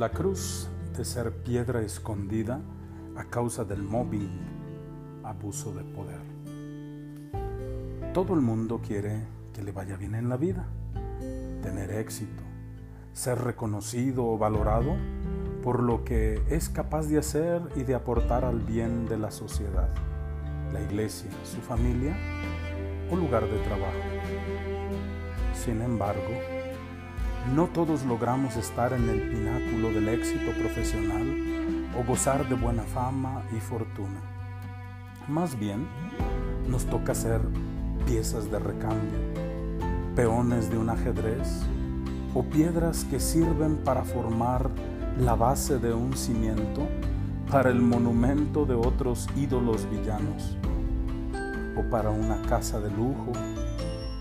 La cruz de ser piedra escondida a causa del mobbing, abuso de poder. Todo el mundo quiere que le vaya bien en la vida, tener éxito, ser reconocido o valorado por lo que es capaz de hacer y de aportar al bien de la sociedad, la iglesia, su familia o lugar de trabajo. Sin embargo, no todos logramos estar en el pináculo del éxito profesional o gozar de buena fama y fortuna. Más bien, nos toca ser piezas de recambio, peones de un ajedrez o piedras que sirven para formar la base de un cimiento para el monumento de otros ídolos villanos, o para una casa de lujo,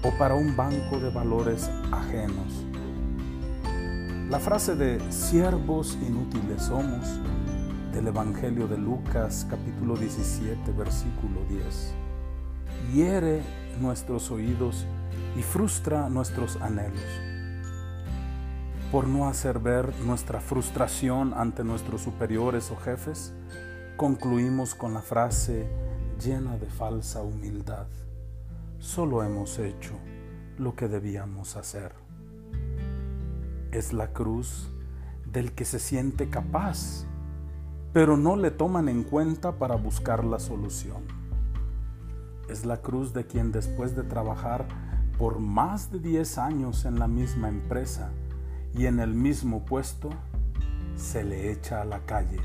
o para un banco de valores ajenos. La frase de siervos inútiles somos del Evangelio de Lucas capítulo 17 versículo 10 hiere nuestros oídos y frustra nuestros anhelos por no hacer ver nuestra frustración ante nuestros superiores o jefes, concluimos con la frase llena de falsa humildad. Solo hemos hecho lo que debíamos hacer. Es la cruz del que se siente capaz, pero no le toman en cuenta para buscar la solución. Es la cruz de quien después de trabajar por más de 10 años en la misma empresa, y en el mismo puesto se le echa a la calle.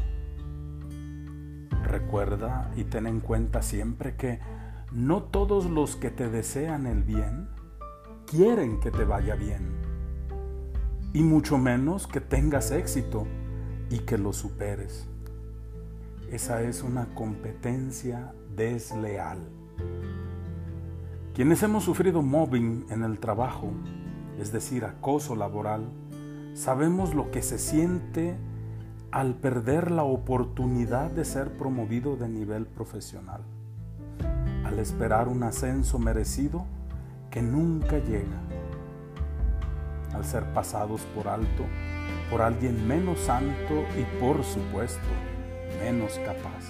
Recuerda y ten en cuenta siempre que no todos los que te desean el bien quieren que te vaya bien, y mucho menos que tengas éxito y que lo superes. Esa es una competencia desleal. Quienes hemos sufrido mobbing en el trabajo, es decir, acoso laboral, Sabemos lo que se siente al perder la oportunidad de ser promovido de nivel profesional, al esperar un ascenso merecido que nunca llega, al ser pasados por alto por alguien menos santo y por supuesto menos capaz,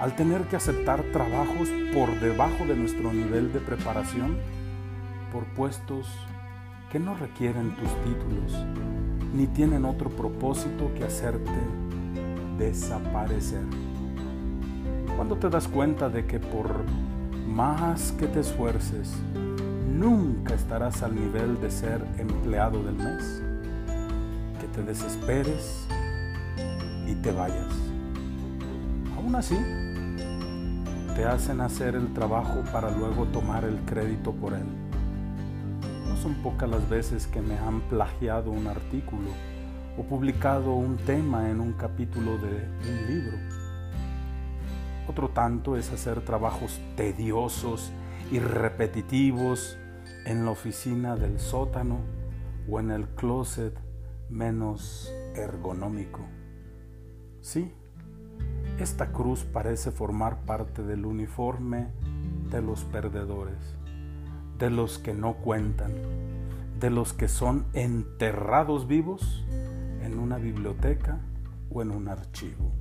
al tener que aceptar trabajos por debajo de nuestro nivel de preparación por puestos que no requieren tus títulos ni tienen otro propósito que hacerte desaparecer. Cuando te das cuenta de que por más que te esfuerces, nunca estarás al nivel de ser empleado del mes, que te desesperes y te vayas. Aún así, te hacen hacer el trabajo para luego tomar el crédito por él son pocas las veces que me han plagiado un artículo o publicado un tema en un capítulo de un libro. Otro tanto es hacer trabajos tediosos y repetitivos en la oficina del sótano o en el closet menos ergonómico. Sí, esta cruz parece formar parte del uniforme de los perdedores de los que no cuentan, de los que son enterrados vivos en una biblioteca o en un archivo.